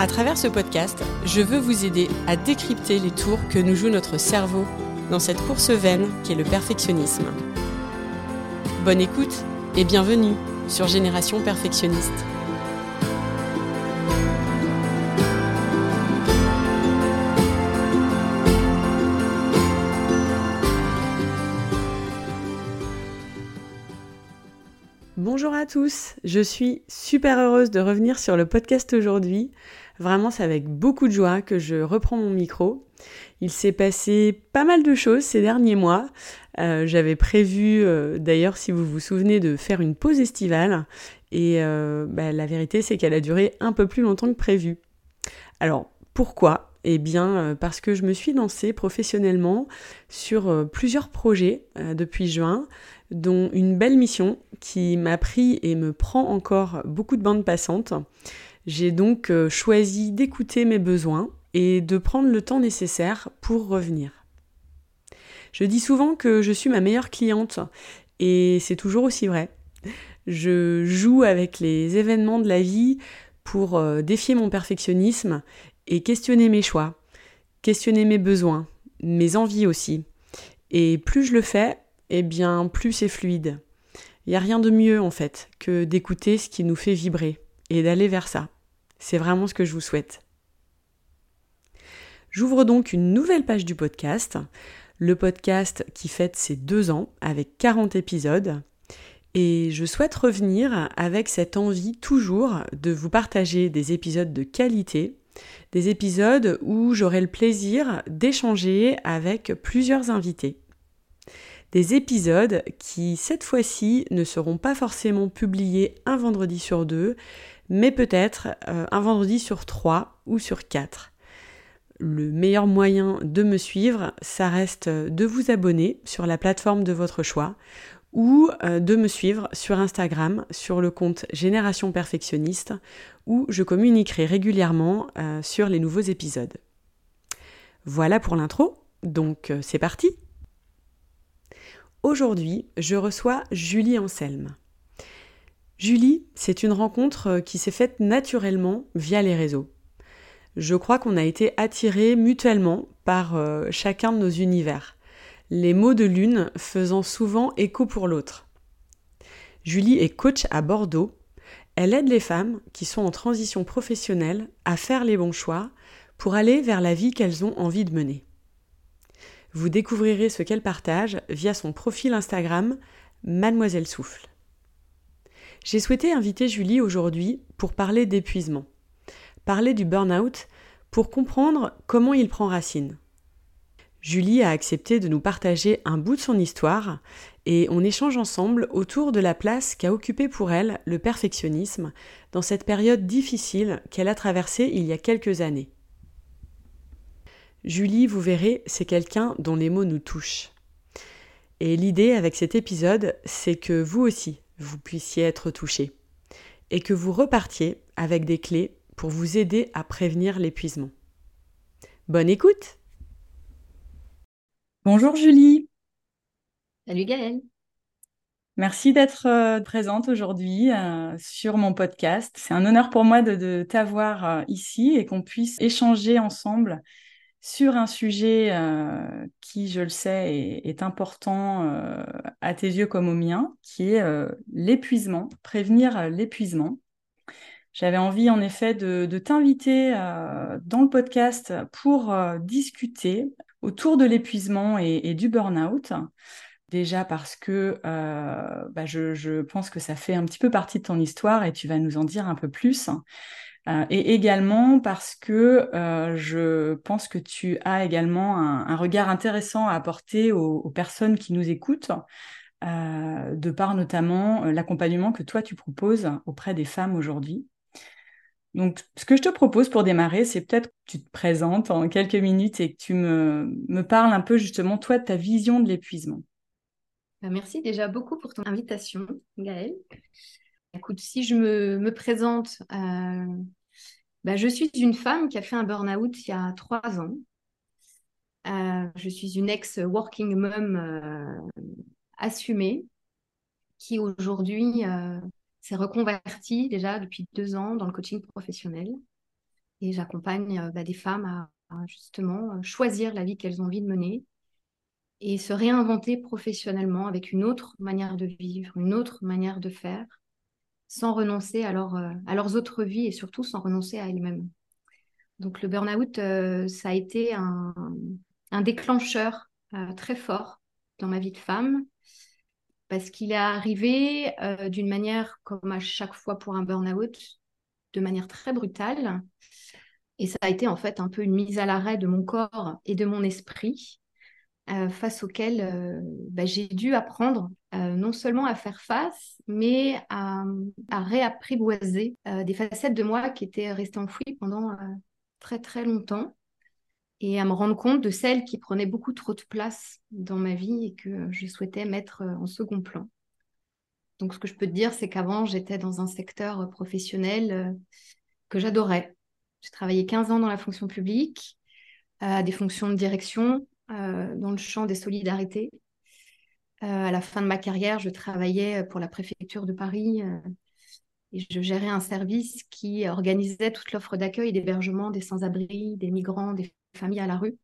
À travers ce podcast, je veux vous aider à décrypter les tours que nous joue notre cerveau dans cette course vaine qu'est le perfectionnisme. Bonne écoute et bienvenue sur Génération Perfectionniste. Bonjour à tous, je suis super heureuse de revenir sur le podcast aujourd'hui. Vraiment, c'est avec beaucoup de joie que je reprends mon micro. Il s'est passé pas mal de choses ces derniers mois. Euh, j'avais prévu, euh, d'ailleurs, si vous vous souvenez, de faire une pause estivale. Et euh, bah, la vérité, c'est qu'elle a duré un peu plus longtemps que prévu. Alors, pourquoi? Eh bien, parce que je me suis lancée professionnellement sur plusieurs projets depuis juin, dont une belle mission qui m'a pris et me prend encore beaucoup de bandes passantes. J'ai donc euh, choisi d'écouter mes besoins et de prendre le temps nécessaire pour revenir. Je dis souvent que je suis ma meilleure cliente et c'est toujours aussi vrai. Je joue avec les événements de la vie pour euh, défier mon perfectionnisme et questionner mes choix, questionner mes besoins, mes envies aussi. Et plus je le fais, eh bien plus c'est fluide. Il n'y a rien de mieux en fait que d'écouter ce qui nous fait vibrer et d'aller vers ça. C'est vraiment ce que je vous souhaite. J'ouvre donc une nouvelle page du podcast, le podcast qui fête ses deux ans avec 40 épisodes. Et je souhaite revenir avec cette envie toujours de vous partager des épisodes de qualité, des épisodes où j'aurai le plaisir d'échanger avec plusieurs invités. Des épisodes qui, cette fois-ci, ne seront pas forcément publiés un vendredi sur deux, mais peut-être euh, un vendredi sur trois ou sur quatre. Le meilleur moyen de me suivre, ça reste de vous abonner sur la plateforme de votre choix ou euh, de me suivre sur Instagram sur le compte Génération Perfectionniste où je communiquerai régulièrement euh, sur les nouveaux épisodes. Voilà pour l'intro, donc c'est parti Aujourd'hui, je reçois Julie Anselme. Julie, c'est une rencontre euh, qui s'est faite naturellement via les réseaux. Je crois qu'on a été attirés mutuellement par euh, chacun de nos univers, les mots de l'une faisant souvent écho pour l'autre. Julie est coach à Bordeaux. Elle aide les femmes qui sont en transition professionnelle à faire les bons choix pour aller vers la vie qu'elles ont envie de mener. Vous découvrirez ce qu'elle partage via son profil Instagram Mademoiselle Souffle. J'ai souhaité inviter Julie aujourd'hui pour parler d'épuisement, parler du burn-out, pour comprendre comment il prend racine. Julie a accepté de nous partager un bout de son histoire et on échange ensemble autour de la place qu'a occupée pour elle le perfectionnisme dans cette période difficile qu'elle a traversée il y a quelques années. Julie, vous verrez, c'est quelqu'un dont les mots nous touchent. Et l'idée avec cet épisode, c'est que vous aussi, vous puissiez être touché et que vous repartiez avec des clés pour vous aider à prévenir l'épuisement. Bonne écoute Bonjour Julie Salut Gaëlle Merci d'être euh, présente aujourd'hui euh, sur mon podcast. C'est un honneur pour moi de, t'avoir euh, ici et qu'on puisse échanger ensemble sur un sujet euh, qui, je le sais, est, important euh, à tes yeux comme au mien, qui est euh, l'épuisement, prévenir l'épuisement. J'avais envie en effet de, t'inviter dans le podcast pour discuter autour de l'épuisement et, du burn-out. Déjà parce que bah, je, pense que ça fait un petit peu partie de ton histoire et tu vas nous en dire un peu plus. Euh, et également parce que euh, je pense que tu as également un, regard intéressant à apporter aux, personnes qui nous écoutent, euh, de par notamment l'accompagnement que toi tu proposes auprès des femmes aujourd'hui. Donc, ce que je te propose pour démarrer, c'est peut-être que tu te présentes en quelques minutes et que tu me, me parles un peu justement, toi, de ta vision de l'épuisement. Bah, merci déjà beaucoup pour ton invitation, Gaëlle. Écoute, si je me, me présente, bah, je suis une femme qui a fait un burn-out il y a trois ans. Euh, je suis une ex-working mom euh, assumée qui aujourd'hui s'est reconvertie déjà depuis deux ans dans le coaching professionnel. Et j'accompagne bah, des femmes à, justement choisir la vie qu'elles ont envie de mener et se réinventer professionnellement avec une autre manière de vivre, une autre manière de faire, sans renoncer à, euh, à leurs autres vies et surtout sans renoncer à elles-mêmes. Donc le burn-out, euh, ça a été un, déclencheur euh, très fort dans ma vie de femme parce qu'il est arrivé d'une manière, comme à chaque fois pour un burn-out, de manière très brutale. Et ça a été en fait un peu une mise à l'arrêt de mon corps et de mon esprit euh, face auxquels euh, bah, j'ai dû apprendre euh, non seulement à faire face, mais à, réapprivoiser des facettes de moi qui étaient restées enfouies pendant très très longtemps et à me rendre compte de celles qui prenaient beaucoup trop de place dans ma vie et que je souhaitais mettre en second plan. Donc ce que je peux te dire, c'est qu'avant, j'étais dans un secteur professionnel que j'adorais. J'ai travaillé 15 ans dans la fonction publique, à des fonctions de direction, euh, dans le champ des solidarités. Euh, à la fin de ma carrière, je travaillais pour la préfecture de Paris euh, et je gérais un service qui organisait toute l'offre d'accueil et d'hébergement des sans-abri, des migrants, des familles à la rue.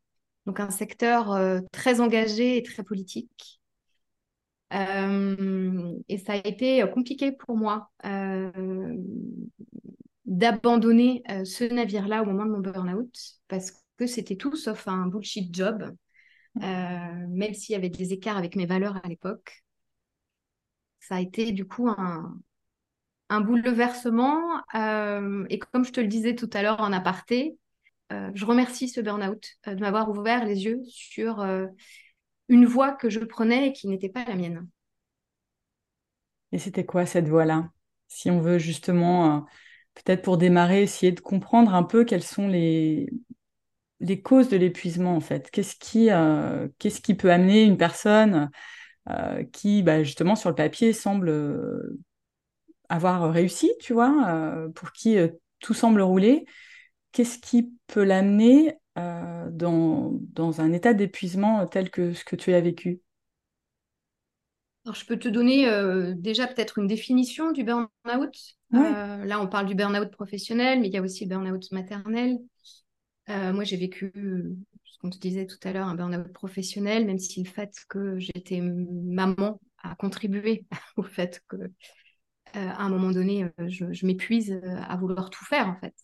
Donc un secteur très engagé et très politique. et ça a été compliqué pour moi d'abandonner ce navire-là au moment de mon burn-out parce que c'était tout sauf un bullshit job. Euh, même s'il y avait des écarts avec mes valeurs à l'époque. Ça a été du coup un, bouleversement. Euh, et comme je te le disais tout à l'heure en aparté, euh, je remercie ce burn-out de m'avoir ouvert les yeux sur une voie que je prenais et qui n'était pas la mienne. Et c'était quoi cette voie-là Si on veut justement, peut-être pour démarrer, essayer de comprendre un peu quels sont les, les causes de l'épuisement en fait Qu'est-ce qui, euh, qu'est-ce qui peut amener une personne euh, qui, bah, justement, sur le papier, semble euh, avoir réussi, tu vois, pour qui tout semble rouler? Qu'est-ce qui peut l'amener dans, dans, un état d'épuisement tel que ce que tu as vécu? Alors, je peux te donner déjà peut-être une définition du burn-out. là, on parle du burn-out professionnel, mais il y a aussi le burn-out maternel. Euh, moi, j'ai vécu, ce qu'on te disait tout à l'heure, un burn-out professionnel, même si le fait que j'étais maman a contribué au fait que, euh, à un moment donné, euh, je, m'épuise à vouloir tout faire, en fait.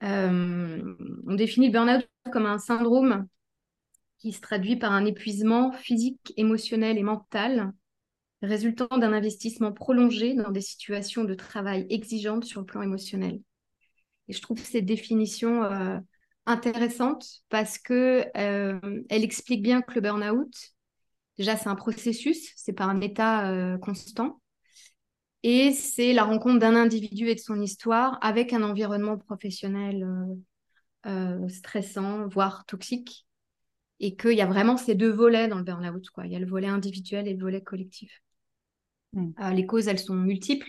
on définit le burn-out comme un syndrome qui se traduit par un épuisement physique, émotionnel et mental résultant d'un investissement prolongé dans des situations de travail exigeantes sur le plan émotionnel. Et je trouve cette définition intéressante parce que euh, elle explique bien que le burn-out, déjà, c'est un processus, c'est pas un état euh, constant. Et c'est la rencontre d'un individu et de son histoire avec un environnement professionnel euh, stressant, voire toxique. Et qu'il y a vraiment ces deux volets dans le burn-out. Quoi. Il y a le volet individuel et le volet collectif. Mmh. les causes, elles sont multiples.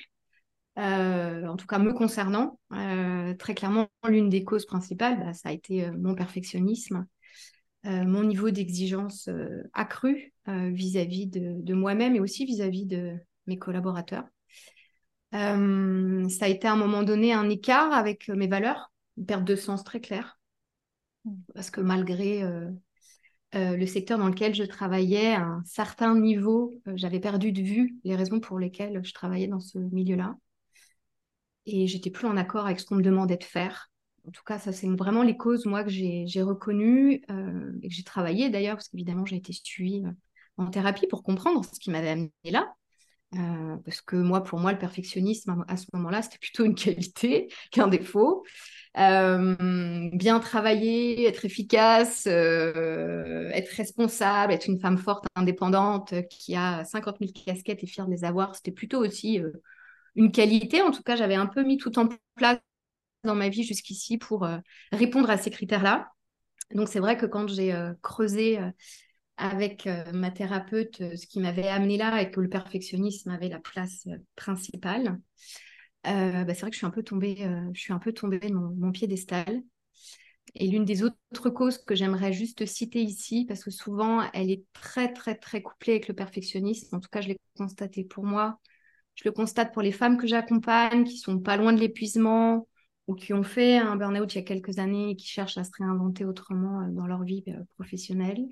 Euh, en tout cas me concernant. Euh, très clairement, l'une des causes principales, bah, ça a été euh, mon perfectionnisme, mon niveau d'exigence accru vis-à-vis de, moi-même et aussi vis-à-vis de mes collaborateurs. ça a été à un moment donné un écart avec mes valeurs, une perte de sens très claire, parce que malgré le secteur dans lequel je travaillais, à un certain niveau, j'avais perdu de vue les raisons pour lesquelles je travaillais dans ce milieu-là et j'étais plus en accord avec ce qu'on me demandait de faire. En tout cas, ça, c'est vraiment les causes, moi, que j'ai reconnues euh, et que j'ai travaillé d'ailleurs, parce qu'évidemment, j'ai été suivie euh, en thérapie pour comprendre ce qui m'avait amené là. Euh, parce que moi, pour moi, le perfectionnisme, à ce moment-là, c'était plutôt une qualité qu'un défaut. bien travailler, être efficace, être responsable, être une femme forte, indépendante, qui a 50 000 casquettes et fière de les avoir, c'était plutôt aussi une qualité. En tout cas, j'avais un peu mis tout en place dans ma vie jusqu'ici pour répondre à ces critères-là. Donc c'est vrai que quand j'ai creusé avec ma thérapeute ce qui m'avait amené là et que le perfectionnisme avait la place principale, bah, c'est vrai que je suis un peu tombée, je suis un peu tombée de mon piédestal. Et l'une des autres causes que j'aimerais juste citer ici, parce que souvent elle est très très très couplée avec le perfectionnisme, en tout cas je l'ai constaté pour moi, je le constate pour les femmes que j'accompagne, qui sont pas loin de l'épuisement ou qui ont fait un burn-out il y a quelques années et qui cherchent à se réinventer autrement euh, dans leur vie euh, professionnelle.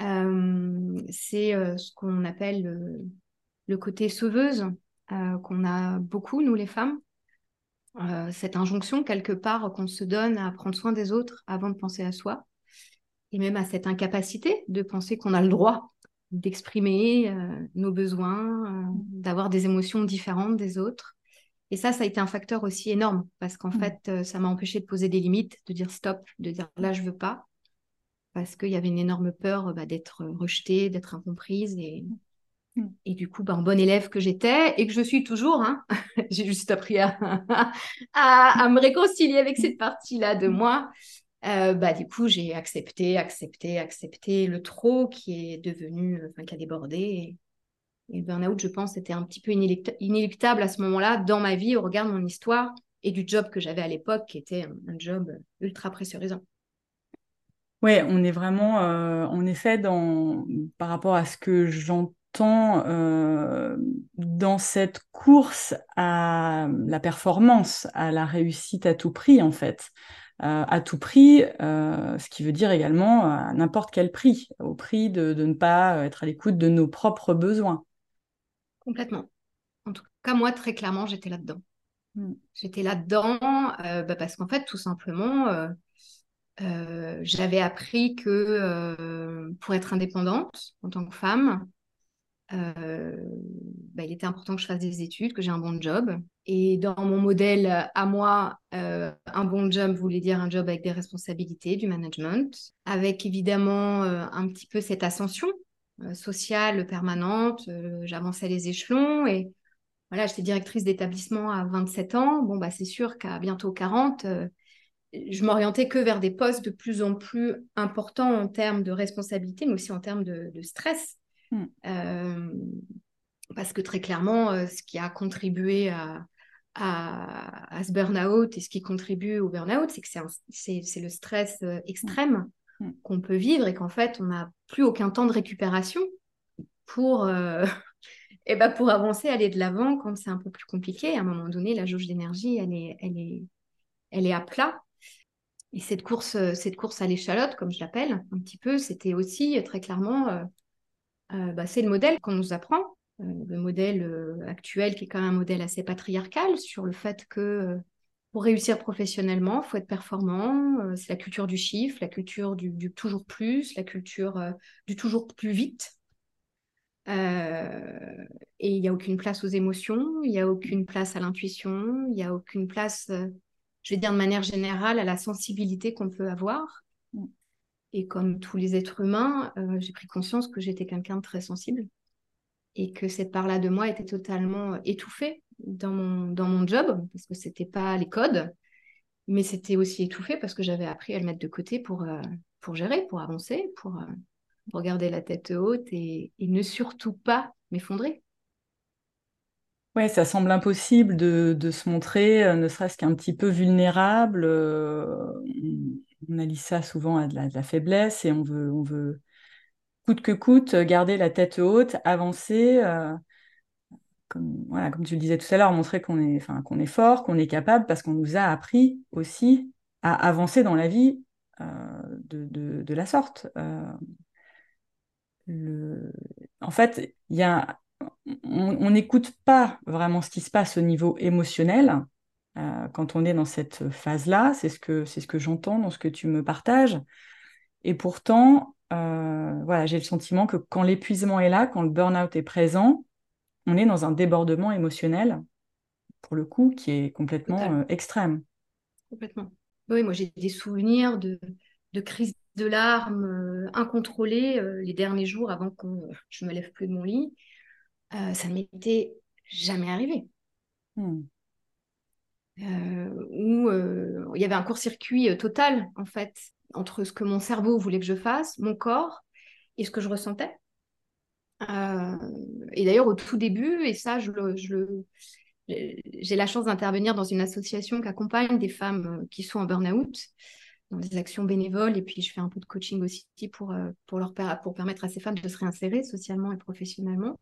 Euh, c'est ce qu'on appelle le, côté sauveuse, qu'on a beaucoup, nous les femmes. cette injonction, quelque part, qu'on se donne à prendre soin des autres avant de penser à soi. Et même à cette incapacité de penser qu'on a le droit d'exprimer euh, nos besoins, euh, d'avoir des émotions différentes des autres. Et ça, ça a été un facteur aussi énorme parce qu'en mm. fait, euh, ça m'a empêché de poser des limites, de dire stop, de dire là, je veux pas, parce qu'il y avait une énorme peur bah, d'être rejetée, d'être incomprise. Et, mm. et du coup, bah, en bonne élève que j'étais et que je suis toujours, hein, j'ai juste appris à, à, à, me réconcilier avec cette partie-là de moi. Euh, bah, du coup, j'ai accepté, accepté, accepté le trop qui est devenu, qui a débordé. Et, le burn-out, je pense, était un petit peu inéluctable à ce moment-là dans ma vie au regard de mon histoire et du job que j'avais à l'époque, qui était un, job ultra pressurisant. Oui, on est vraiment, euh, en effet, dans, par rapport à ce que j'entends euh, dans cette course à la performance, à la réussite à tout prix, en fait. Euh, à tout prix, euh, ce qui veut dire également à n'importe quel prix, au prix de, ne pas être à l'écoute de nos propres besoins. Complètement. En tout cas, moi, très clairement, j'étais là-dedans. Hmm. J'étais là-dedans euh, bah, parce qu'en fait, tout simplement, j'avais appris que pour être indépendante en tant que femme, euh, bah, il était important que je fasse des études, que j'ai un bon job. Et dans mon modèle à moi, euh, un bon job voulait dire un job avec des responsabilités, du management, avec évidemment euh, un petit peu cette ascension sociale permanente. J'avançais les échelons et voilà, j'étais directrice d'établissement à 27 ans. Bon, bah, c'est sûr qu'à bientôt 40, je m'orientais que vers des postes de plus en plus importants en termes de responsabilité, mais aussi en termes de stress. Mm. Euh, parce que très clairement, euh, ce qui a contribué à, à, ce burn-out et ce qui contribue au burn-out, c'est que c'est le stress euh, extrême mm. Mm. qu'on peut vivre et qu'en fait, on n'a plus aucun temps de récupération pour, et ben pour avancer, aller de l'avant quand c'est un peu plus compliqué. À un moment donné, la jauge d'énergie, elle est, elle, est, elle est à plat. Et cette course, cette course à l'échalote, comme je l'appelle un petit peu, c'était aussi très clairement euh, bah, c'est le modèle qu'on nous apprend, euh, le modèle euh, actuel qui est quand même un modèle assez patriarcal sur le fait que pour réussir professionnellement, il faut être performant. c'est la culture du chiffre, la culture du, toujours plus, la culture du toujours plus vite. et il n'y a aucune place aux émotions, il n'y a aucune place à l'intuition, il n'y a aucune place, je vais dire de manière générale, à la sensibilité qu'on peut avoir. Et comme tous les êtres humains, euh, j'ai pris conscience que j'étais quelqu'un de très sensible et que cette part-là de moi était totalement euh, étouffée dans mon, dans mon job, parce que c'était pas les codes, mais c'était aussi étouffé parce que j'avais appris à le mettre de côté pour, euh, pour gérer, pour avancer, pour, pour, garder la tête haute et, et ne surtout pas m'effondrer. Ouais, ça semble impossible de, de se montrer, ne serait-ce qu'un petit peu vulnérable on allie ça souvent à de la, faiblesse et on veut, on coûte que coûte garder la tête haute, avancer, euh, comme, voilà, comme tu le disais tout à l'heure, montrer qu'on est, qu'on est fort, qu'on est capable, parce qu'on nous a appris aussi à avancer dans la vie euh, de, la sorte. Euh, en fait, on n'écoute pas vraiment ce qui se passe au niveau émotionnel, euh, quand on est dans cette phase-là. C'est ce que, c'est ce que j'entends dans ce que tu me partages. Et pourtant, euh, voilà, j'ai le sentiment que quand l'épuisement est là, quand le burn-out est présent, on est dans un débordement émotionnel, pour le coup, qui est complètement euh, extrême. Complètement. Oui, moi j'ai des souvenirs de, de crises de larmes incontrôlées les derniers jours avant que je me lève plus de mon lit. ça ne m'était jamais arrivé. Hmm. Où il y avait un court-circuit total, en fait, entre ce que mon cerveau voulait que je fasse, mon corps, et ce que je ressentais. et d'ailleurs, au tout début, et ça, je le, j'ai la chance d'intervenir dans une association qui accompagne des femmes qui sont en burn-out dans des actions bénévoles et puis je fais un peu de coaching aussi pour, pour, leur, pour permettre à ces femmes de se réinsérer socialement et professionnellement.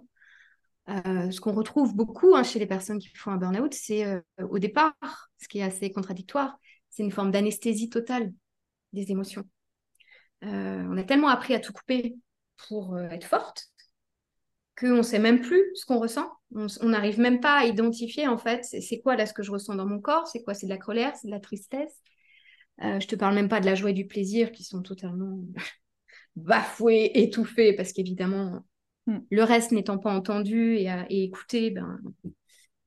Euh, ce qu'on retrouve beaucoup hein, chez les personnes qui font un burn-out, c'est euh, au départ, ce qui est assez contradictoire, c'est une forme d'anesthésie totale des émotions. Euh, on a tellement appris à tout couper pour être forte qu'on ne sait même plus ce qu'on ressent. On n'arrive même pas à identifier en fait c'est quoi là ce que je ressens dans mon corps, c'est quoi, c'est de la colère, c'est de la tristesse. je te parle même pas de la joie et du plaisir qui sont totalement bafoués, étouffés parce qu'évidemment Mm. Le reste n'étant pas entendu et, écouté, ben,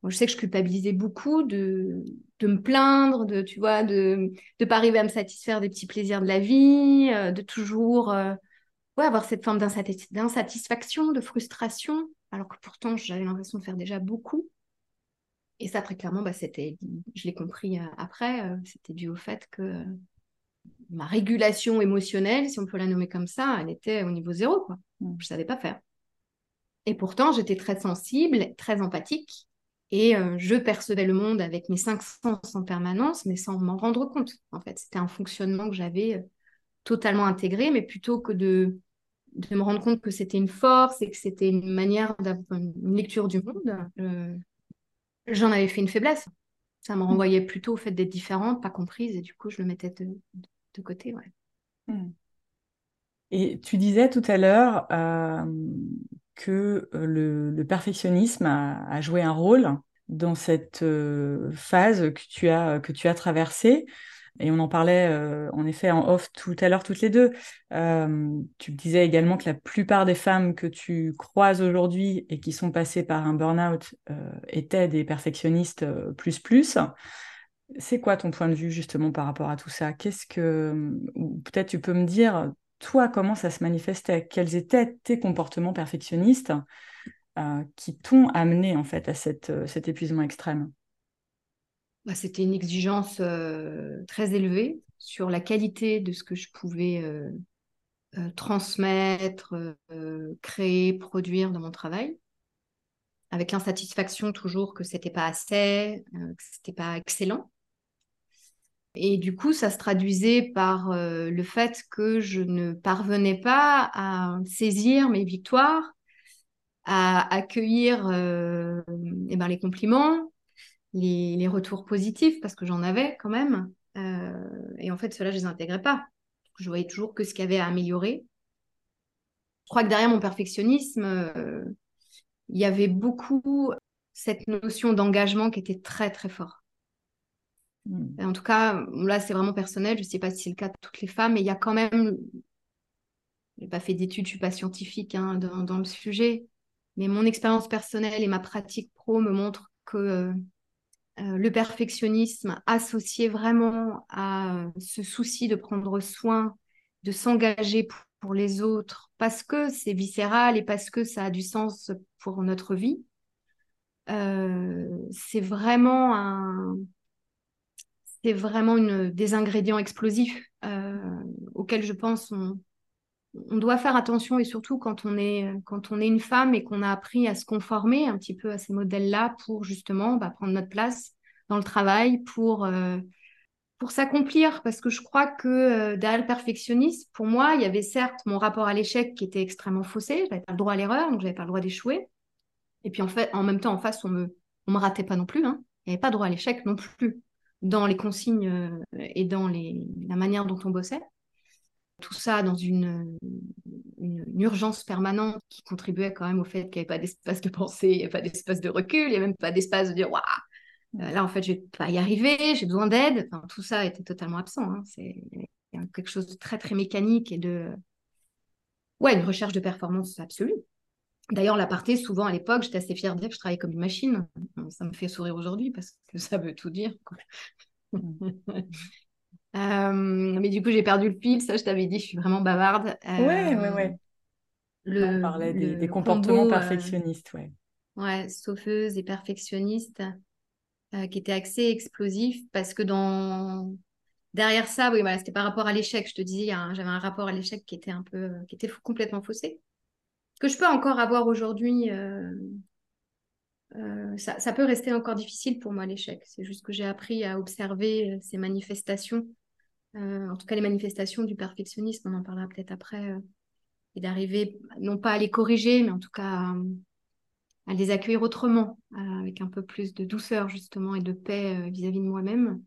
je sais que je culpabilisais beaucoup de, me plaindre, de tu vois, de ne pas arriver à me satisfaire des petits plaisirs de la vie, euh, de toujours euh, avoir cette forme d'insatisfaction, de frustration, alors que pourtant j'avais l'impression de faire déjà beaucoup. Et ça, très clairement, bah, c'était, je l'ai compris euh, après, c'était dû au fait que ma régulation émotionnelle, si on peut la nommer comme ça, elle était au niveau zéro. Quoi. Mm. Je ne savais pas faire. Et pourtant, j'étais très sensible, très empathique, et euh, je percevais le monde avec mes cinq sens en permanence, mais sans m'en rendre compte. En fait, c'était un fonctionnement que j'avais euh, totalement intégré, mais plutôt que de, de me rendre compte que c'était une force et que c'était une manière d'avoir une lecture du monde, euh, j'en avais fait une faiblesse. Ça me renvoyait plutôt au fait d'être différente, pas comprise, et du coup, je le mettais de, de côté. Ouais. Hmm. Et tu disais tout à l'heure que euh, le, perfectionnisme a, joué un rôle dans cette euh, phase que tu as, que tu as traversée. Et on en parlait euh, en effet en off tout à l'heure toutes les deux. tu disais également que la plupart des femmes que tu croises aujourd'hui et qui sont passées par un burn-out étaient des perfectionnistes plus plus. C'est quoi ton point de vue justement par rapport à tout ça? Qu'est-ce que, peut-être tu peux me dire toi, comment ça se manifestait Quels étaient tes comportements perfectionnistes euh, qui t'ont amené en fait à euh, cet épuisement extrême? Bah, C'était une exigence euh, très élevée sur la qualité de ce que je pouvais transmettre, créer, produire dans mon travail, avec l'insatisfaction toujours que c'était pas assez, que c'était pas excellent. Et du coup, ça se traduisait par euh, le fait que je ne parvenais pas à saisir mes victoires, à accueillir euh, eh ben, les compliments, les, retours positifs, parce que j'en avais quand même. Euh, et en fait, cela, je ne les intégrais pas. Je voyais toujours que ce qu'il y avait à améliorer. Je crois que derrière mon perfectionnisme, il y avait beaucoup cette notion d'engagement qui était très, très forte. Hmm. En tout cas, là, c'est vraiment personnel. Je ne sais pas si c'est le cas de toutes les femmes, mais il y a quand même. Je n'ai pas fait d'études, je ne suis pas scientifique hein, dans, le sujet, mais mon expérience personnelle et ma pratique pro me montrent que euh, euh, le perfectionnisme associé vraiment à ce souci de prendre soin, de s'engager pour, les autres, parce que c'est viscéral et parce que ça a du sens pour notre vie, euh, c'est vraiment un c'est vraiment des ingrédients explosifs euh, auxquels je pense on, doit faire attention et surtout quand on est, une femme et qu'on a appris à se conformer un petit peu à ces modèles-là pour justement bah, prendre notre place dans le travail, pour, euh, s'accomplir. Parce que je crois que euh, derrière le perfectionniste, pour moi, il y avait certes mon rapport à l'échec qui était extrêmement faussé, je n'avais pas le droit à l'erreur, donc je n'avais pas le droit d'échouer. Et puis en fait, en même temps, en face, on me, me ratait pas non plus. Hein. Il n'y avait pas droit à l'échec non plus dans les consignes euh, et dans la manière dont on bossait. Tout ça dans une, urgence permanente qui contribuait quand même au fait qu'il n'y avait pas d'espace de pensée, il n'y avait pas d'espace de recul, il n'y avait même pas d'espace de dire Waouh, euh, là en fait je ne vais pas y arriver, j'ai besoin d'aide. Tout ça était totalement absent. Hein. C'est quelque chose de très très mécanique et de. Ouais, une recherche de performance absolue. D'ailleurs, l'aparté, souvent à l'époque, j'étais assez fière de dire que je travaillais comme une machine. Ça me fait sourire aujourd'hui parce que ça veut tout dire. Euh, mais du coup, j'ai perdu le fil. Ça, je t'avais dit, je suis vraiment bavarde. Oui, oui, oui. On parlait des, comportements euh, perfectionnistes, ouais. Ouais, saufeuse et perfectionniste. qui était assez explosif parce que dans derrière ça, oui, voilà, c'était par rapport à l'échec. Je te disais, j'avais un rapport à l'échec qui était un peu, qui était complètement faussé. Que je peux encore avoir aujourd'hui. ça, ça, peut rester encore difficile pour moi l'échec. C'est juste que j'ai appris à observer ces manifestations euh, en tout cas les manifestations du perfectionnisme, on en parlera peut-être après, euh, et d'arriver non pas à les corriger, mais en tout cas à, les accueillir autrement, euh, avec un peu plus de douceur justement et de paix vis-à-vis de moi-même.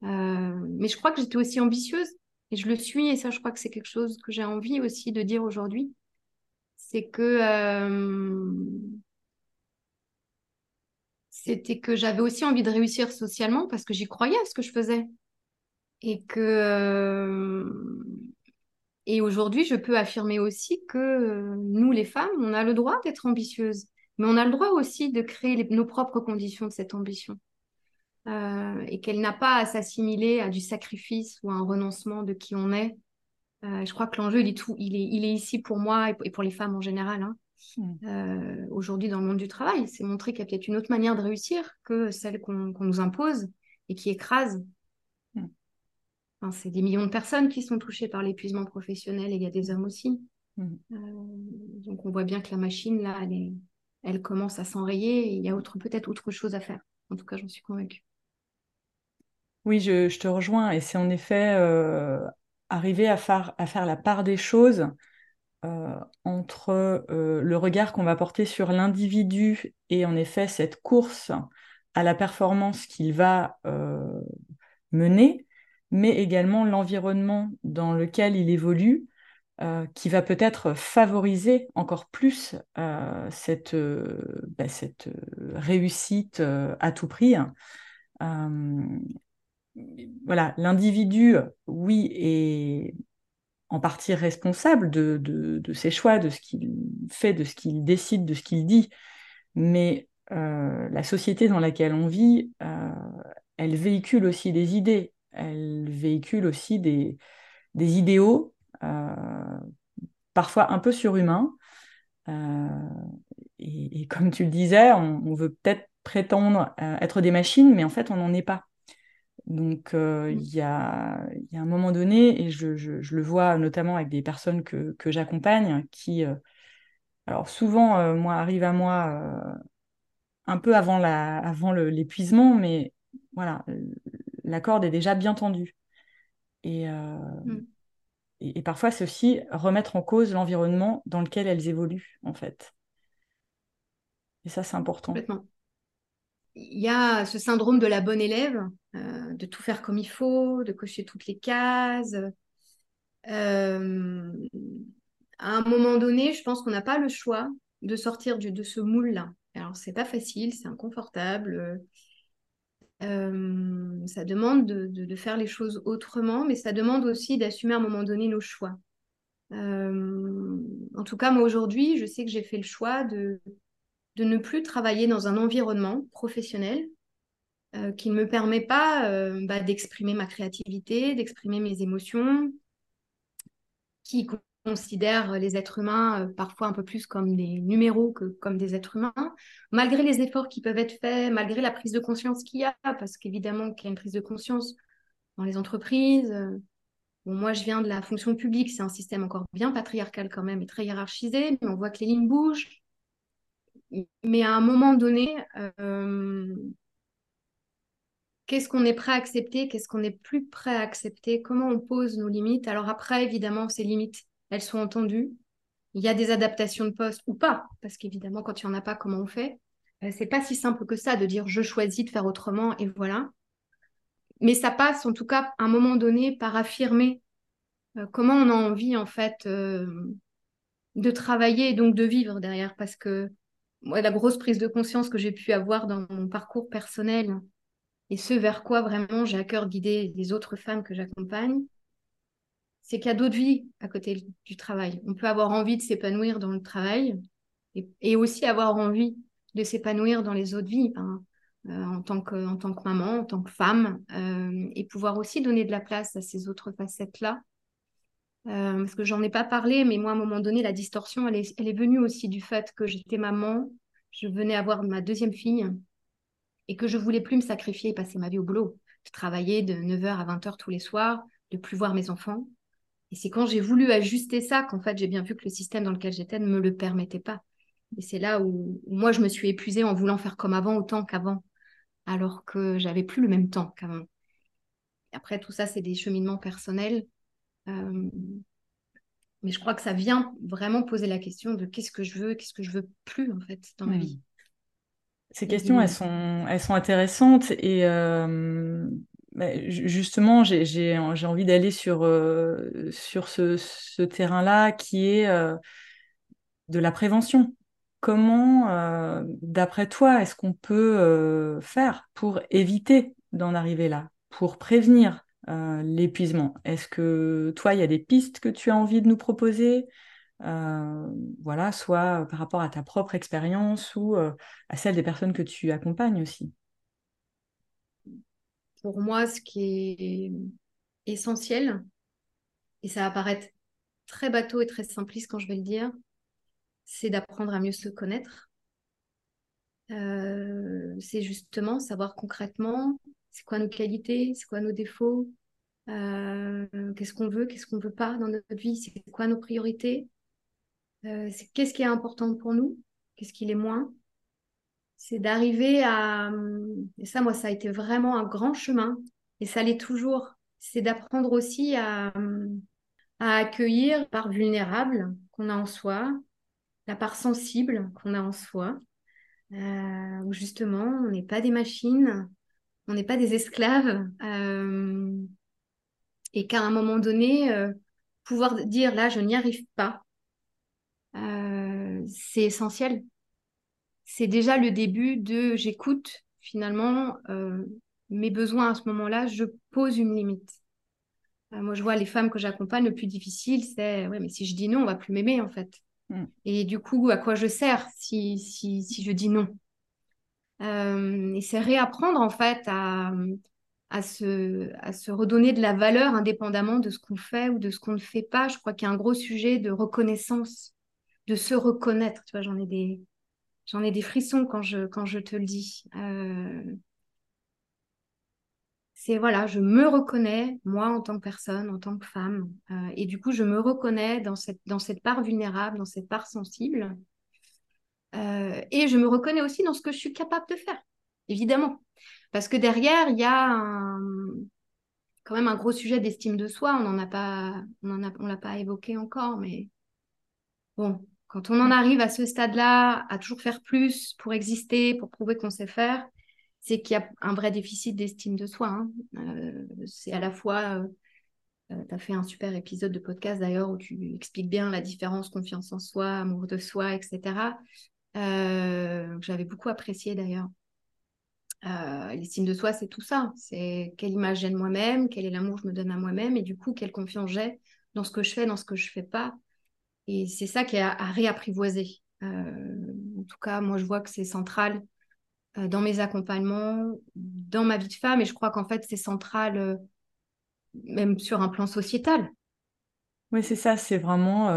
mais je crois que j'étais aussi ambitieuse, et je le suis, et ça je crois que c'est quelque chose que j'ai envie aussi de dire aujourd'hui, c'est que c'était que j'avais aussi envie de réussir socialement parce que j'y croyais à ce que je faisais. Et que euh, et aujourd'hui, je peux affirmer aussi que euh, nous, les femmes, on a le droit d'être ambitieuses, mais on a le droit aussi de créer nos propres conditions de cette ambition. Euh, et qu'elle n'a pas à s'assimiler à du sacrifice ou à un renoncement de qui on est. je crois que l'enjeu, il est, tout, il, est, il est ici pour moi et pour les femmes en général. Hein. Mmh. Aujourd'hui, dans le monde du travail, c'est montrer qu'il y a peut-être une autre manière de réussir que celle qu'on nous impose et qui écrase c'est des millions de personnes qui sont touchées par l'épuisement professionnel et il y a des hommes aussi. Mmh. Euh, donc on voit bien que la machine, là, elle, elle commence à s'enrayer et il y a peut-être autre chose à faire. En tout cas, j'en suis convaincue. Oui, je, te rejoins et c'est en effet euh, arriver à faire, à faire la part des choses euh, entre le regard qu'on va porter sur l'individu et en effet cette course à la performance qu'il va mener mais également l'environnement dans lequel il évolue, euh, qui va peut-être favoriser encore plus euh, cette, euh, bah, cette réussite à tout prix. Voilà, l'individu, oui, est en partie responsable de, ses choix, de ce qu'il fait, de ce qu'il décide, de ce qu'il dit, mais la société dans laquelle on vit, elle véhicule aussi des idées elle véhicule aussi des, idéaux, euh, parfois un peu surhumains. Euh, et, comme tu le disais, on, veut peut-être prétendre euh, être des machines, mais en fait, on n'en est pas. Donc, il y a, un moment donné, et je, le vois notamment avec des personnes que, j'accompagne, qui, alors souvent, moi, arrivent à moi un peu avant l'épuisement, mais voilà, la corde est déjà bien tendue. Mm. Et, et, parfois, c'est aussi remettre en cause l'environnement dans lequel elles évoluent, en fait. Et ça, c'est important. Complètement. Il y a ce syndrome de la bonne élève, euh, de tout faire comme il faut, de cocher toutes les cases. Euh, à un moment donné, je pense qu'on n'a pas le choix de sortir du, de ce moule-là. Alors, c'est pas facile, c'est inconfortable. Euh, ça demande de, faire les choses autrement, mais ça demande aussi d'assumer à un moment donné nos choix. En tout cas, moi aujourd'hui, je sais que j'ai fait le choix de, de ne plus travailler dans un environnement professionnel euh, qui ne me permet pas bah, d'exprimer ma créativité, d'exprimer mes émotions, qui considère les êtres humains euh, parfois un peu plus comme des numéros que comme des êtres humains, malgré les efforts qui peuvent être faits, malgré la prise de conscience qu'il y a, parce qu'évidemment qu'il y a une prise de conscience dans les entreprises. Euh, moi, je viens de la fonction publique, c'est un système encore bien patriarcal quand même et très hiérarchisé, mais on voit que les lignes bougent. Mais à un moment donné, euh, qu'est-ce qu'on est prêt à accepter, qu'est-ce qu'on n'est plus prêt à accepter, comment on pose nos limites. Alors après, évidemment, ces limites, elles sont entendues. Il y a des adaptations de poste ou pas, parce qu'évidemment, quand il n'y en a pas, comment on fait? Euh, C'est pas si simple que ça de dire je choisis de faire autrement et voilà. Mais ça passe en tout cas à un moment donné par affirmer euh, comment on a envie en fait euh, de travailler et donc de vivre derrière. Parce que moi, la grosse prise de conscience que j'ai pu avoir dans mon parcours personnel et ce vers quoi vraiment j'ai à cœur guider les autres femmes que j'accompagne, c'est qu'il y a d'autres vies à côté du travail. On peut avoir envie de s'épanouir dans le travail et, aussi avoir envie de s'épanouir dans les autres vies, hein, euh, en, tant que, maman, en tant que femme, euh, et pouvoir aussi donner de la place à ces autres facettes-là. Euh, parce que j'en ai pas parlé, mais moi, à un moment donné, la distorsion, elle est, elle est venue aussi du fait que j'étais maman, je venais avoir ma deuxième fille, et que je voulais plus me sacrifier et passer ma vie au boulot. Je travaillais de 9h à 20h tous les soirs, de plus voir mes enfants. Et c'est quand j'ai voulu ajuster ça qu'en fait j'ai bien vu que le système dans lequel j'étais ne me le permettait pas. Et c'est là où, moi je me suis épuisée en voulant faire comme avant autant qu'avant, alors que j'avais plus le même temps qu'avant. Après tout ça c'est des cheminements personnels. Euh, mais je crois que ça vient vraiment poser la question de qu'est-ce que je veux, qu'est-ce que je veux plus en fait dans ma vie. Ces questions, elles sont, elles sont intéressantes et euh, bah, justement, j'ai envie d'aller sur, euh, sur ce, ce terrain-là qui est euh, de la prévention. Comment, d'après toi, est-ce qu'on peut faire pour éviter d'en arriver là, pour prévenir? L'épuisement Est-ce que toi, il y a des pistes que tu as envie de nous proposer euh, voilà, soit par rapport à ta propre expérience ou euh, à celle des personnes que tu accompagnes aussi? Pour moi, ce qui est essentiel, et ça va paraître très bateau et très simpliste quand je vais le dire, c'est d'apprendre à mieux se connaître. Euh, c'est justement savoir concrètement c'est quoi nos qualités, c'est quoi nos défauts, qu'est-ce qu'on veut, qu'est-ce qu'on ne veut pas dans notre vie, c'est quoi nos priorités, euh, qu'est-ce qui est important pour nous, qu'est-ce qui est moins? C'est d'arriver à, et ça moi ça a été vraiment un grand chemin, et ça l'est toujours, c'est d'apprendre aussi à, à accueillir la part vulnérable qu'on a en soi, la part sensible qu'on a en soi, euh, où justement on n'est pas des machines, on n'est pas des esclaves, euh, et qu'à un moment donné, pouvoir dire là je n'y arrive pas, euh, c'est essentiel. C'est déjà le début de j'écoute finalement euh, mes besoins à ce moment-là, je pose une limite. Euh, moi, je vois les femmes que j'accompagne, le plus difficile, c'est ouais, mais si je dis non, on va plus m'aimer en fait. Mm. Et du coup, à quoi je sers si, si, si je dis non? Et c'est réapprendre en fait à, à, se, à se redonner de la valeur indépendamment de ce qu'on fait ou de ce qu'on ne fait pas. Je crois qu'il y a un gros sujet de reconnaissance de se reconnaître. Tu vois, j'en ai des, j'en ai des frissons quand je, quand je te le dis. Euh, c'est voilà, je me reconnais, moi, en tant que personne, en tant que femme. Euh, et du coup, je me reconnais dans cette, dans cette part vulnérable, dans cette part sensible. Euh, et je me reconnais aussi dans ce que je suis capable de faire, évidemment. Parce que derrière, il y a quand même un gros sujet d'estime de soi. On n'en a pas, on on l'a pas évoqué encore, mais bon, quand on en arrive à ce stade-là, à toujours faire plus pour exister, pour prouver qu'on sait faire, c'est qu'il y a un vrai déficit d'estime de soi. Hein. Euh, c'est à la fois, euh, tu as fait un super épisode de podcast d'ailleurs où tu expliques bien la différence confiance en soi, amour de soi, etc. J'avais beaucoup apprécié d'ailleurs. L'estime de soi, c'est tout ça. C'est quelle image j'ai de moi-même, quel est l'amour que je me donne à moi-même, et du coup, quelle confiance j'ai dans ce que je fais, dans ce que je fais pas, et c'est ça qui est à, réapprivoiser. Euh, en tout cas, moi, je vois que c'est central euh, dans mes accompagnements, dans ma vie de femme, et je crois qu'en fait, c'est central euh, même sur un plan sociétal. Oui, c'est ça, c'est vraiment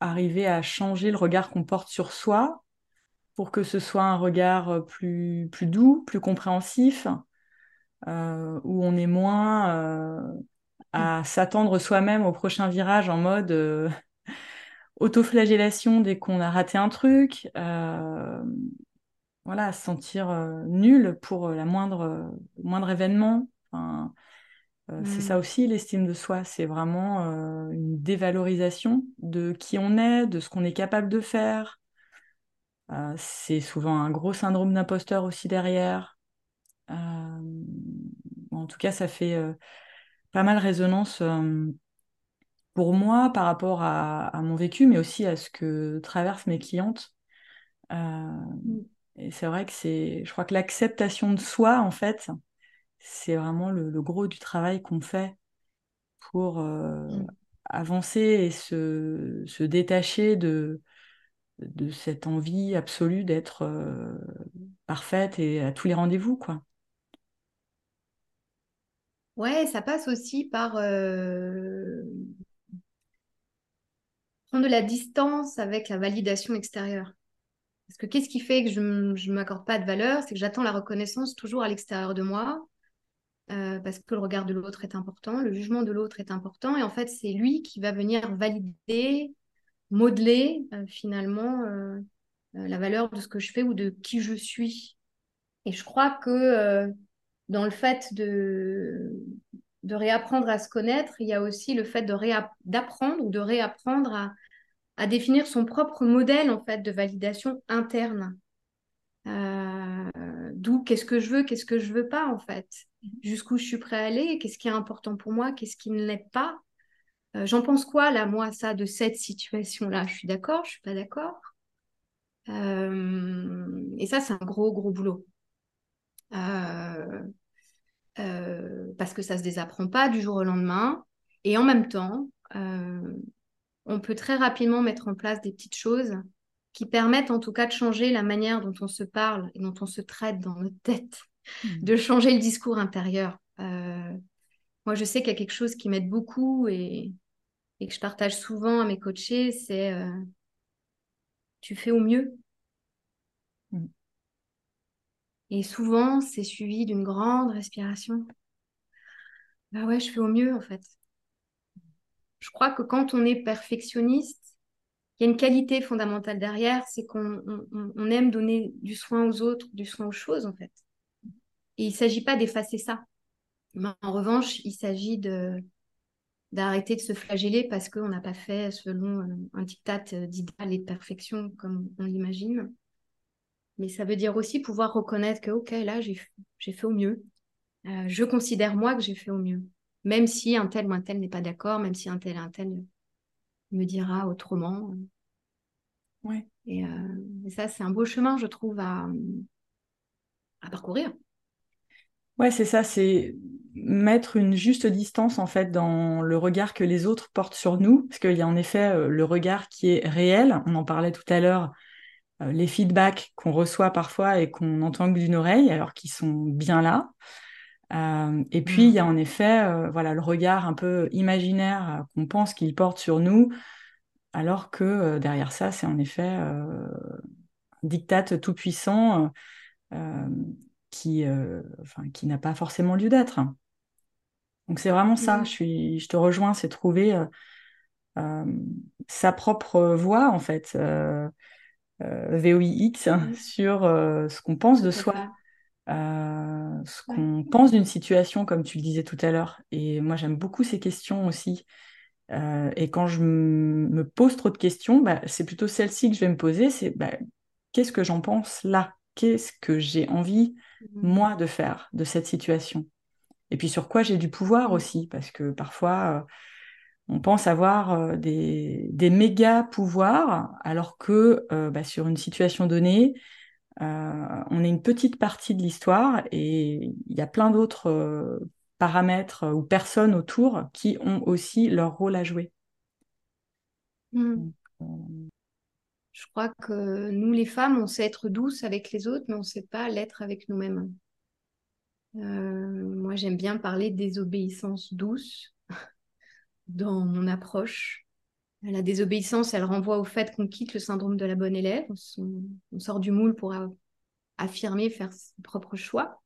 arriver à changer le regard qu'on porte sur soi pour que ce soit un regard plus, plus doux, plus compréhensif, où on est moins à s'attendre soi-même au prochain virage en mode euh, autoflagellation dès qu'on a raté un truc, euh, voilà, à se sentir euh, nul pour la moindre, moindre événement. C'est ça mm. aussi l'estime de soi, c'est vraiment une dévalorisation de qui on est, de ce qu'on est capable de faire. c'est souvent un gros syndrome d'imposteur aussi derrière. en tout cas, ça fait pas mal résonance euh, pour moi par rapport à, mon vécu, mais aussi à ce que traversent mes clientes. Euh, mm. Et c'est vrai que c'est, je crois que l'acceptation de soi, en fait, c'est vraiment le, gros du travail qu'on fait pour euh, mm. avancer et se, se, détacher de, de cette envie absolue d'être parfaite et à tous les rendez-vous, quoi. Ouais, ça passe aussi par euh, prendre de la distance avec la validation extérieure. Parce que qu'est-ce qui fait que je ne m'accorde pas de valeur? C'est que j'attends la reconnaissance toujours à l'extérieur de moi, euh, parce que le regard de l'autre est important, le jugement de l'autre est important, et en fait, c'est lui qui va venir valider, modeler euh, finalement euh, la valeur de ce que je fais ou de qui je suis. Et je crois que dans le fait de, de réapprendre à se connaître, il y a aussi le fait d'apprendre ou de réapprendre à, à, définir son propre modèle en fait de validation interne. D'où qu'est-ce que je veux, qu'est-ce que je veux pas en fait, jusqu'où je suis prêt à aller, qu'est-ce qui est important pour moi, qu'est-ce qui ne l'est pas. Euh, j'en pense quoi là, moi, ça, de cette situation-là? Je suis d'accord, je suis pas d'accord. Euh, et ça, c'est un gros, gros boulot. parce que ça se désapprend pas du jour au lendemain. Et en même temps, on peut très rapidement mettre en place des petites choses qui permettent en tout cas de changer la manière dont on se parle et dont on se traite dans notre tête, hmm. de changer le discours intérieur. Euh, moi, je sais qu'il y a quelque chose qui m'aide beaucoup et, que je partage souvent à mes coachés, c'est euh, tu fais au mieux. Hmm. Et souvent, c'est suivi d'une grande respiration. Bah ouais, je fais au mieux en fait. Je crois que quand on est perfectionniste, il y a une qualité fondamentale derrière, c'est qu'on aime donner du soin aux autres, du soin aux choses, en fait. Et il ne s'agit pas d'effacer ça. Mais en revanche, il s'agit d'arrêter de se flageller parce qu'on n'a pas fait selon euh, un diktat d'idéal et de perfection comme on l'imagine. Mais ça veut dire aussi pouvoir reconnaître que, OK, là, j'ai fait au mieux. Euh, je considère moi que j'ai fait au mieux. Même si un tel ou un tel n'est pas d'accord, même si un tel ou un tel me dira autrement. Ouais. Et, euh, ça, c'est un beau chemin, je trouve, à, à parcourir. Ouais, c'est ça, c'est mettre une juste distance en fait dans le regard que les autres portent sur nous, parce qu'il y a en effet euh, le regard qui est réel, on en parlait tout à l'heure, euh, les feedbacks qu'on reçoit parfois et qu'on entend que d'une oreille, alors qu'ils sont bien là. Euh, et puis, il y a mm. en effet euh, voilà, le regard un peu imaginaire euh, qu'on pense qu'il porte sur nous, alors que derrière ça, c'est en effet un diktat tout-puissant qui, enfin, qui n'a pas forcément lieu d'être. Donc, c'est vraiment ça, mm. je, suis, je te rejoins, c'est trouver sa propre voix, en fait, VOIX, mm. sur ce qu'on pense de soi. Euh, ce qu'on pense d'une situation, comme tu le disais tout à l'heure. Et moi, j'aime beaucoup ces questions aussi. Euh, et quand je me pose trop de questions, bah, c'est plutôt celle-ci que je vais me poser, c'est bah, qu'est-ce que j'en pense là? Qu'est-ce que j'ai envie, mmh. moi, de faire de cette situation? Et puis sur quoi j'ai du pouvoir mmh. aussi, parce que parfois, euh, on pense avoir des, des méga pouvoirs, alors que bah, sur une situation donnée, on est une petite partie de l'histoire et il y a plein d'autres euh, paramètres ou personnes autour qui ont aussi leur rôle à jouer. Hmm. Euh, Je crois que nous, les femmes, on sait être douces avec les autres, mais on ne sait pas l'être avec nous-mêmes. moi, j'aime bien parler de désobéissance douce dans mon approche. La désobéissance, elle renvoie au fait qu'on quitte le syndrome de la bonne élève. On, sort du moule pour affirmer, faire ses propres choix,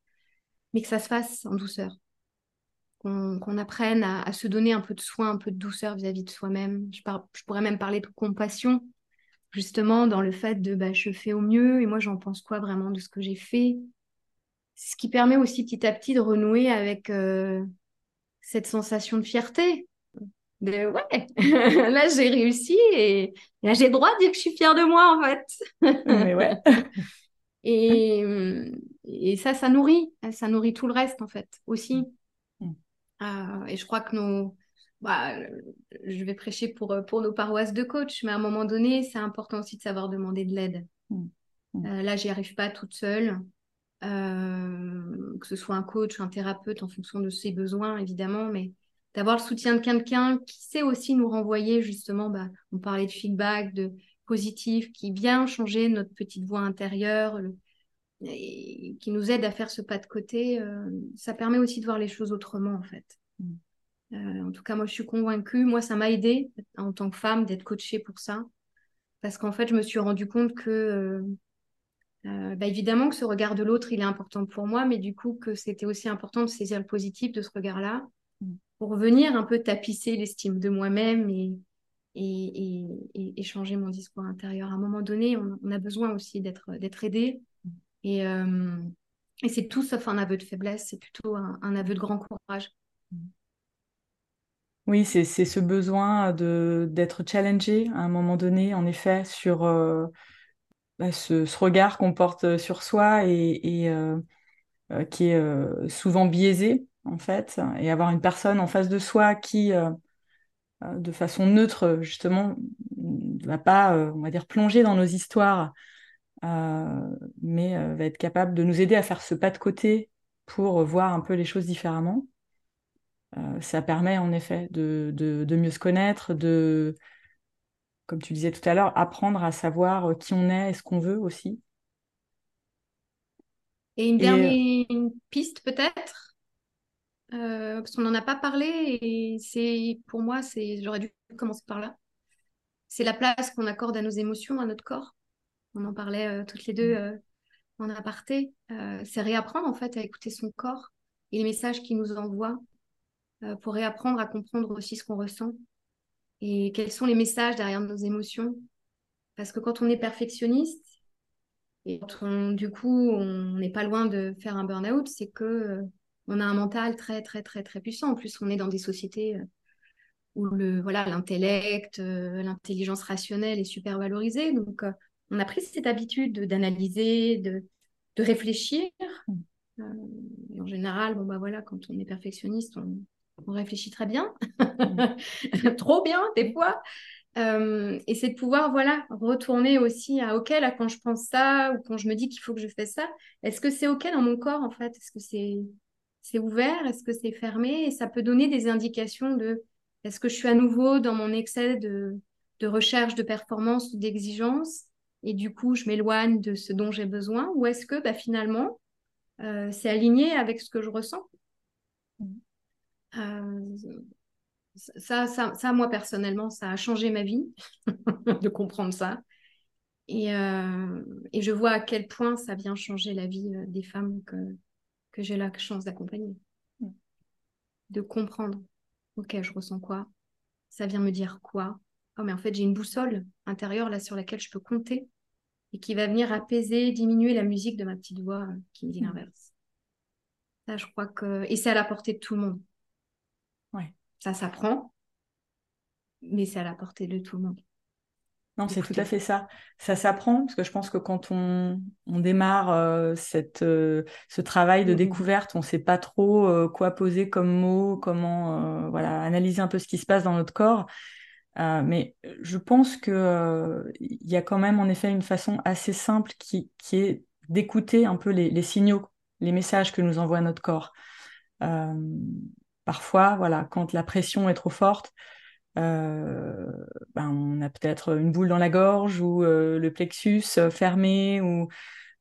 mais que ça se fasse en douceur. Qu'on apprenne à, se donner un peu de soin, un peu de douceur vis-à-vis de soi-même. Je, pourrais même parler de compassion, justement, dans le fait de bah, je fais au mieux et moi, j'en pense quoi vraiment de ce que j'ai fait? Ce qui permet aussi petit à petit de renouer avec euh, cette sensation de fierté de ouais, là j'ai réussi et là j'ai le droit de dire que je suis fière de moi en fait. Mais ouais. et, et ça, ça nourrit, ça nourrit tout le reste en fait aussi. Mm. Euh, et je crois que nos, bah, je vais prêcher pour, pour nos paroisses de coach, mais à un moment donné, c'est important aussi de savoir demander de l'aide. Mm. Mm. Euh, là, j'y arrive pas toute seule. Euh, que ce soit un coach, un thérapeute en fonction de ses besoins évidemment, mais d'avoir le soutien de quelqu'un qui sait aussi nous renvoyer justement, bah, on parlait de feedback, de positif, qui vient changer notre petite voix intérieure, et qui nous aide à faire ce pas de côté, euh, ça permet aussi de voir les choses autrement en fait. Mm. Euh, en tout cas, moi je suis convaincue, moi ça m'a aidé en tant que femme d'être coachée pour ça, parce qu'en fait je me suis rendu compte que euh, bah, évidemment que ce regard de l'autre, il est important pour moi, mais du coup que c'était aussi important de saisir le positif de ce regard-là. Pour venir un peu tapisser l'estime de moi-même et, changer mon discours intérieur. À un moment donné, on, a besoin aussi d'être aidé. Et, euh, et c'est tout sauf un aveu de faiblesse, c'est plutôt un, aveu de grand courage. Oui, c'est ce besoin d'être challengé à un moment donné, en effet, sur euh, bah, ce, regard qu'on porte sur soi et, euh, qui est souvent biaisé, en fait, et avoir une personne en face de soi qui euh, de façon neutre, justement, ne va pas, euh, on va dire, plonger dans nos histoires, euh, mais va être capable de nous aider à faire ce pas de côté pour voir un peu les choses différemment. ça permet en effet de, mieux se connaître, de, comme tu disais tout à l'heure, apprendre à savoir qui on est et ce qu'on veut aussi. Et une dernière piste peut-être? Euh, parce qu'on n'en a pas parlé et c'est pour moi, c'est j'aurais dû commencer par là. C'est la place qu'on accorde à nos émotions, à notre corps. On en parlait euh, toutes les deux mm. euh, en aparté. c'est réapprendre en fait à écouter son corps et les messages qu'il nous envoie pour réapprendre à comprendre aussi ce qu'on ressent et quels sont les messages derrière nos émotions. Parce que quand on est perfectionniste et quand on, du coup on n'est pas loin de faire un burn-out, c'est que on a un mental très, très, très, très puissant. En plus, on est dans des sociétés euh, où le voilà l'intellect, euh, l'intelligence rationnelle est super valorisée. Donc, euh, on a pris cette habitude d'analyser, de, de, réfléchir. et en général, bon, bah voilà, quand on est perfectionniste, on, réfléchit très bien, trop bien des fois. et c'est de pouvoir voilà retourner aussi à ok là quand je pense ça ou quand je me dis qu'il faut que je fasse ça est-ce que c'est ok dans mon corps en fait? Est-ce que c'est c'est ouvert Est-ce que c'est fermé? Et ça peut donner des indications de est-ce que je suis à nouveau dans mon excès de, recherche de performance ou d'exigence? Et du coup je m'éloigne de ce dont j'ai besoin? Ou est-ce que bah, finalement euh, c'est aligné avec ce que je ressens? Euh, ça, ça, moi personnellement, ça a changé ma vie de comprendre ça. Et, euh, et, je vois à quel point ça vient changer la vie des femmes que, que j'ai la chance d'accompagner. Mm. De comprendre, ok, je ressens quoi? Ça vient me dire quoi? Oh, mais en fait, j'ai une boussole intérieure là sur laquelle je peux compter et qui va venir apaiser, diminuer la musique de ma petite voix euh, qui me dit mm. l'inverse. Ça, je crois que. Et c'est à la portée de tout le monde. Ouais. Ça s'apprend, mais c'est à la portée de tout le monde. Non, c'est tout à fait ça. Ça s'apprend, parce que je pense que quand on, démarre euh, cette, euh, ce travail de mmh découverte, on ne sait pas trop euh, quoi poser comme mot, comment voilà, analyser un peu ce qui se passe dans notre corps. mais je pense qu'il il y a quand même en effet une façon assez simple qui, qui est d'écouter un peu les, les, signaux, les messages que nous envoie notre corps. parfois, voilà, quand la pression est trop forte, euh, ben, on a peut-être une boule dans la gorge ou euh, le plexus euh, fermé ou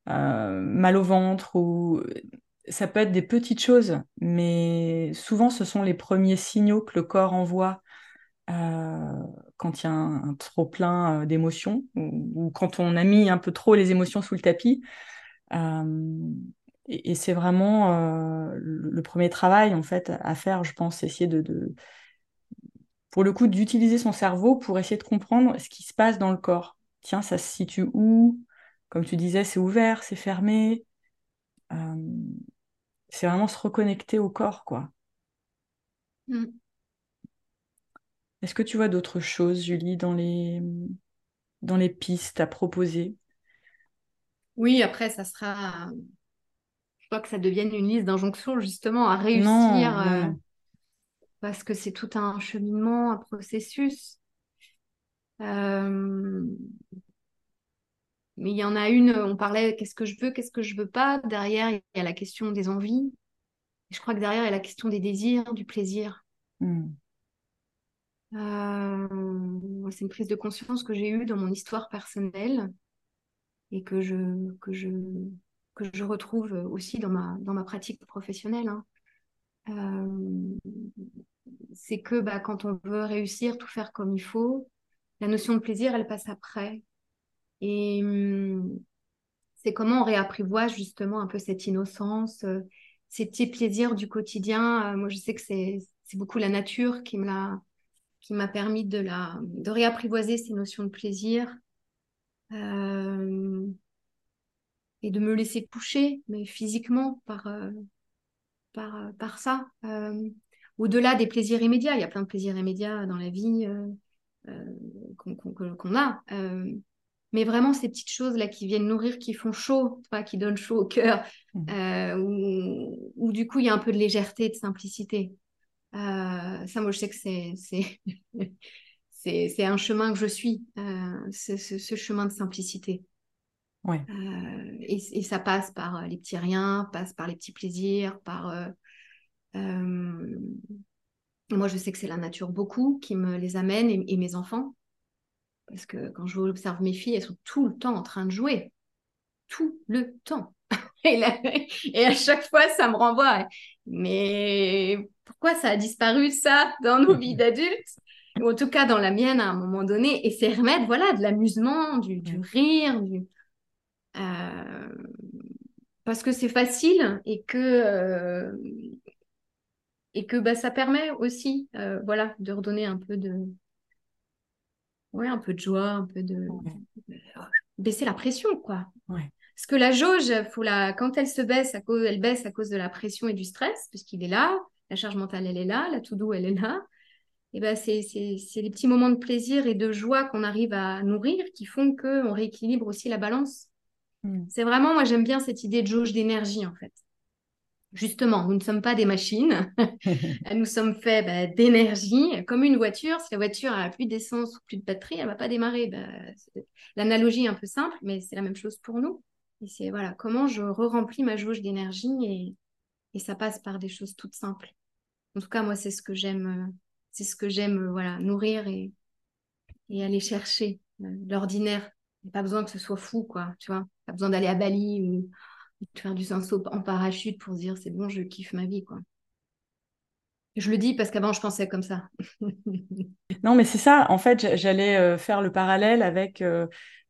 mal au ventre ou ça peut être des petites choses, mais souvent ce sont les premiers signaux que le corps envoie quand il y a un, trop plein d'émotions ou, quand on a mis un peu trop les émotions sous le tapis. et, c'est vraiment le, premier travail en fait à faire, je pense, essayer de pour le coup, d'utiliser son cerveau pour essayer de comprendre ce qui se passe dans le corps. Tiens, ça se situe où? Comme tu disais, c'est ouvert, c'est fermé. Euh, c'est vraiment se reconnecter au corps, quoi. Mm. Est-ce que tu vois d'autres choses, Julie, dans les, dans les pistes à proposer? Oui, après, ça sera. Je crois que ça devienne une liste d'injonctions, justement, à réussir. Euh, parce que c'est tout un cheminement, un processus. Euh, mais il y en a une, on parlait qu'est-ce que je veux, qu'est-ce que je veux pas. Derrière, il y a la question des envies. je crois que derrière, il y a la question des désirs, du plaisir. Hmm. Euh, c'est une prise de conscience que j'ai eue dans mon histoire personnelle et que je, que je, que je retrouve aussi dans ma, dans ma pratique professionnelle. Hein. Euh, c'est que bah, quand on veut réussir, tout faire comme il faut, la notion de plaisir, elle passe après. Et hum, c'est comment on réapprivoise justement un peu cette innocence, ces petits plaisirs du quotidien. moi, je sais que c'est beaucoup la nature qui m'a permis de, la, de réapprivoiser ces notions de plaisir euh, et de me laisser toucher, mais physiquement, par, euh, par, euh, par ça. Au-delà des plaisirs immédiats, il y a plein de plaisirs immédiats dans la vie qu'on a. mais vraiment, ces petites choses-là qui viennent nourrir, qui font chaud, qui donnent chaud au cœur, mmh. où, où, du coup, il y a un peu de légèreté, de simplicité. Euh, ça, moi, je sais que c'est, c'est, un chemin que je suis, euh, ce, chemin de simplicité. Ouais. Euh, et, ça passe par les petits riens, passe par les petits plaisirs, par. moi, je sais que c'est la nature beaucoup qui me les amène et, mes enfants. Parce que quand je observe mes filles, elles sont tout le temps en train de jouer. Tout le temps. et, et à chaque fois, ça me renvoie. Mais pourquoi ça a disparu ça dans nos vies d'adultes? Ou en tout cas dans la mienne à un moment donné, et c'est remettre voilà de l'amusement, du, rire, du euh, parce que c'est facile et que euh, et que bah, ça permet aussi euh, voilà de redonner un peu de ouais un peu de joie, un peu de baisser la pression quoi. Parce que la jauge, faut la quand elle se baisse à cause elle baisse à cause de la pression et du stress puisqu'il est là la charge mentale, elle est là, la to-do, elle est là. Et ben c'est, c'est, les petits moments de plaisir et de joie qu'on arrive à nourrir qui font qu'on rééquilibre aussi la balance. Hmm. C'est vraiment, moi j'aime bien cette idée de jauge d'énergie en fait. Justement, nous ne sommes pas des machines, nous sommes faits bah, d'énergie. Comme une voiture, si la voiture a plus d'essence ou plus de batterie, elle ne va pas démarrer. Bah, l'analogie est un peu simple, mais c'est la même chose pour nous. Et c'est voilà, comment je re-remplis ma jauge d'énergie et, et ça passe par des choses toutes simples. En tout cas, moi, c'est ce que j'aime, euh, c'est ce que j'aime, euh, voilà, nourrir et, et aller chercher euh. Pas besoin que ce soit fou, quoi, tu vois. Pas besoin d'aller à Bali ou de faire du saut en parachute pour se dire c'est bon, je kiffe ma vie, quoi. Je le dis parce qu'avant, je pensais comme ça. non, mais c'est ça. En fait, j'allais faire le parallèle avec.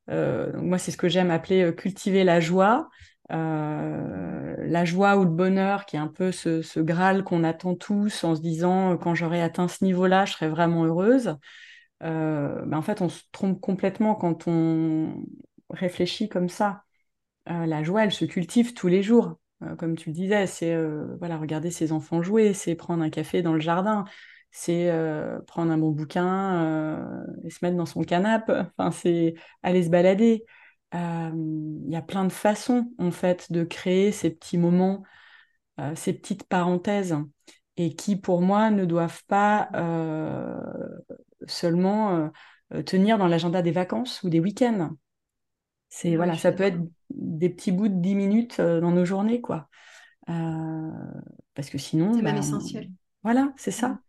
moi, c'est ce que j'aime appeler cultiver la joie. Euh, la joie ou le bonheur, qui est un peu ce, Graal qu'on attend tous en se disant euh, quand j'aurai atteint ce niveau-là, je serai vraiment heureuse. Euh, ben, en fait, on se trompe complètement quand on réfléchit comme ça. la joie, elle se cultive tous les jours. comme tu le disais, c'est voilà, regarder ses enfants jouer, c'est prendre un café dans le jardin, c'est prendre un bon bouquin et se mettre dans son canapé, enfin, c'est aller se balader il y a plein de façons en fait de créer ces petits moments, euh, ces petites parenthèses, et qui pour moi ne doivent pas euh, seulement euh, tenir dans l'agenda des vacances ou des week-ends. C'est voilà, ça peut être des petits bouts de 10 minutes dans nos journées, quoi. parce que sinon, c'est même bah, essentiel. Voilà, c'est ça.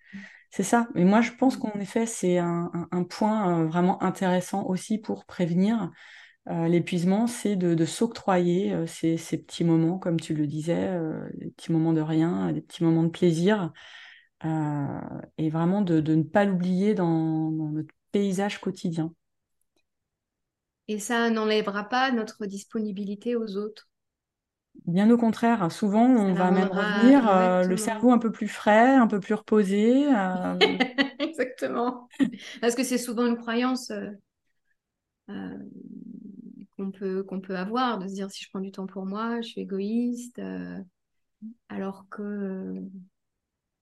C'est ça. Mais moi, je pense qu'en effet, c'est un, point vraiment intéressant aussi pour prévenir euh, l'épuisement, c'est de, s'octroyer euh, ces, petits moments, comme tu le disais, euh, des petits moments de rien, des petits moments de plaisir, et vraiment de, ne pas l'oublier dans, notre paysage quotidien. Et ça n'enlèvera pas notre disponibilité aux autres. Bien au contraire, souvent on va même revenir le cerveau un peu plus frais, un peu plus reposé. Exactement. Parce que c'est souvent une croyance qu'on peut, qu'on peut avoir, de se dire si je prends du temps pour moi, je suis égoïste, euh, alors que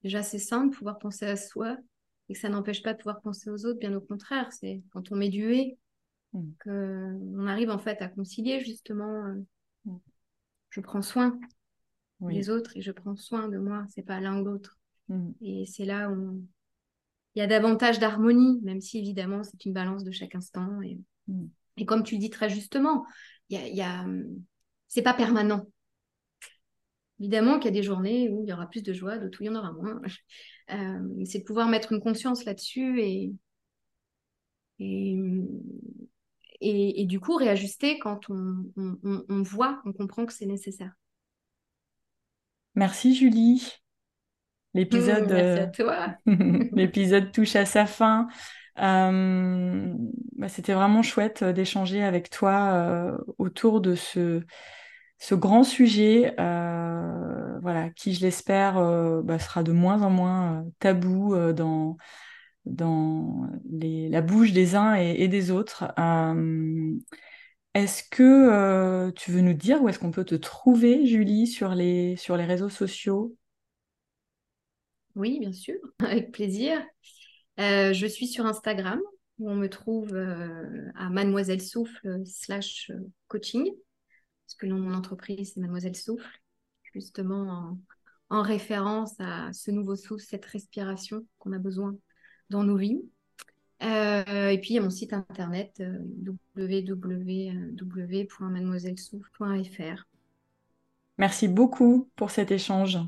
déjà c'est simple de pouvoir penser à soi et que ça n'empêche pas de pouvoir penser aux autres, bien au contraire, c'est quand on met du et mm. qu'on arrive en fait à concilier justement euh, mm. je prends soin des autres et je prends soin de moi, c'est pas l'un ou l'autre. Mm. Et c'est là où il y a davantage d'harmonie, même si évidemment c'est une balance de chaque instant. Et... Et comme tu le dis très justement, il y a, c'est pas permanent. Évidemment qu'il y a des journées où il y aura plus de joie, d'autres où il y en aura moins. Euh, c'est de pouvoir mettre une conscience là-dessus et, et, et, du coup réajuster quand on, on, voit, on comprend que c'est nécessaire. Merci Julie. L'épisode, à toi. l'épisode touche à sa fin. Bah, c'était vraiment chouette d'échanger avec toi autour de ce, ce grand sujet, voilà, qui je l'espère bah, sera de moins en moins tabou dans dans la bouche des uns et, des autres. Euh, est-ce que euh, tu veux nous dire où est-ce qu'on peut te trouver, Julie, sur les, sur les réseaux sociaux? Oui, bien sûr, avec plaisir. Euh, je suis sur Instagram, où on me trouve à Mademoiselle Souffle slash coaching, parce que le nom de mon entreprise, c'est Mademoiselle Souffle, justement en, en référence à ce nouveau souffle, cette respiration qu'on a besoin dans nos vies. Euh, et puis, il y a mon site internet euh, www.mademoisellesouffle.fr. Merci beaucoup pour cet échange.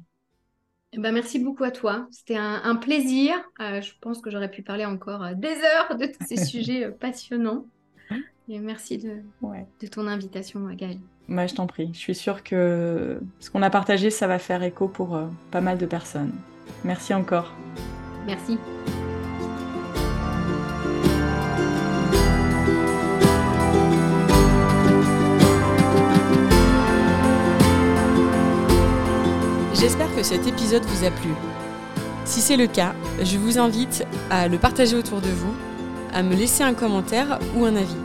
Eh ben, merci beaucoup à toi. C'était un, plaisir. Euh, je pense que j'aurais pu parler encore des heures de tous ces sujets passionnants. Et merci de, de ton invitation, Gaëlle. Moi, je t'en prie. Je suis sûre que ce qu'on a partagé, ça va faire écho pour pas mal de personnes. Merci encore. Merci. J'espère que cet épisode vous a plu. Si c'est le cas, je vous invite à le partager autour de vous, à me laisser un commentaire ou un avis.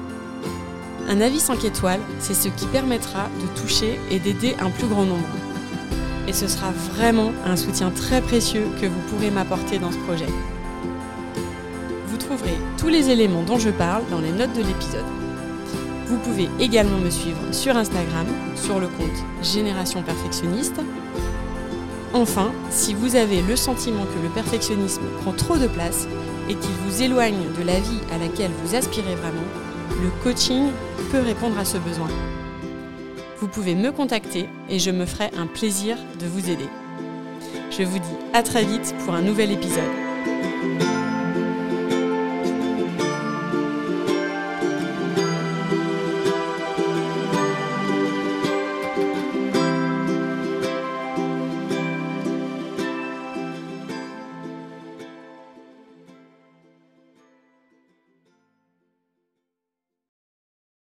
Un avis 5 étoiles, c'est ce qui permettra de toucher et d'aider un plus grand nombre. Et ce sera vraiment un soutien très précieux que vous pourrez m'apporter dans ce projet. Vous trouverez tous les éléments dont je parle dans les notes de l'épisode. Vous pouvez également me suivre sur Instagram, sur le compte Génération Perfectionniste, Enfin, si vous avez le sentiment que le perfectionnisme prend trop de place et qu'il vous éloigne de la vie à laquelle vous aspirez vraiment, le coaching peut répondre à ce besoin. Vous pouvez me contacter et je me ferai un plaisir de vous aider. Je vous dis à très vite pour un nouvel épisode.